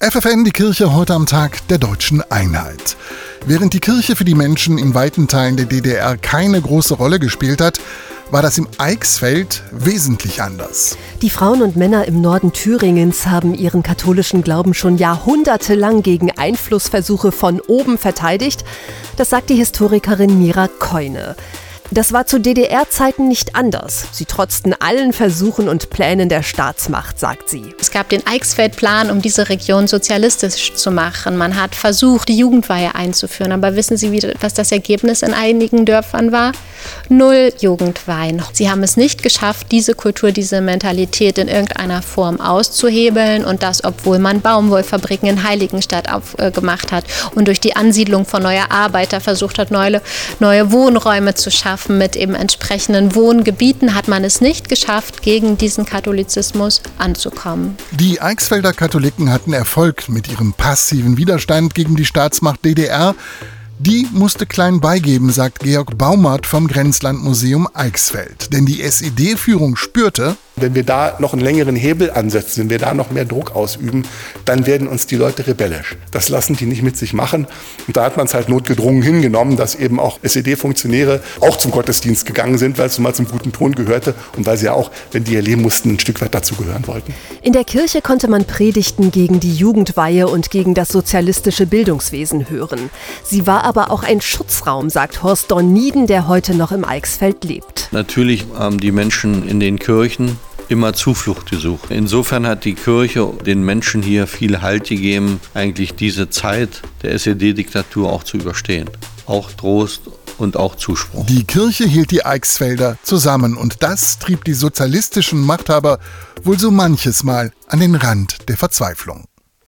FFN, die Kirche heute am Tag der deutschen Einheit. Während die Kirche für die Menschen in weiten Teilen der DDR keine große Rolle gespielt hat, war das im Eichsfeld wesentlich anders. Die Frauen und Männer im Norden Thüringens haben ihren katholischen Glauben schon jahrhundertelang gegen Einflussversuche von oben verteidigt. Das sagt die Historikerin Mira Keune. Das war zu DDR-Zeiten nicht anders. Sie trotzten allen Versuchen und Plänen der Staatsmacht, sagt sie. Es gab den Eichsfeld-Plan, um diese Region sozialistisch zu machen. Man hat versucht, die Jugendweihe einzuführen. Aber wissen Sie, was das Ergebnis in einigen Dörfern war? Null Jugendweihen. Sie haben es nicht geschafft, diese Kultur, diese Mentalität in irgendeiner Form auszuhebeln. Und das, obwohl man Baumwollfabriken in Heiligenstadt aufgemacht hat und durch die Ansiedlung von neuer Arbeiter versucht hat, neue, neue Wohnräume zu schaffen schaffen mit eben entsprechenden Wohngebieten, hat man es nicht geschafft, gegen diesen Katholizismus anzukommen. Die Eichsfelder Katholiken hatten Erfolg mit ihrem passiven Widerstand gegen die Staatsmacht DDR. Die musste klein beigeben, sagt Georg Baumert vom Grenzlandmuseum Eichsfeld. Denn die SED-Führung spürte, wenn wir da noch einen längeren Hebel ansetzen, wenn wir da noch mehr Druck ausüben, dann werden uns die Leute rebellisch. Das lassen die nicht mit sich machen. Und da hat man es halt notgedrungen hingenommen, dass eben auch SED-Funktionäre auch zum Gottesdienst gegangen sind, weil es mal zum guten Ton gehörte und weil sie ja auch, wenn die erleben mussten, ein Stück weit dazugehören wollten. In der Kirche konnte man Predigten gegen die Jugendweihe und gegen das sozialistische Bildungswesen hören. Sie war aber auch ein Schutzraum, sagt Horst Dornieden, der heute noch im Eichsfeld lebt. Natürlich haben die Menschen in den Kirchen immer Zuflucht gesucht. Insofern hat die Kirche den Menschen hier viel Halt gegeben, eigentlich diese Zeit der SED-Diktatur auch zu überstehen. Auch Trost und auch Zuspruch. Die Kirche hielt die Eichsfelder zusammen und das trieb die sozialistischen Machthaber wohl so manches Mal an den Rand der Verzweiflung.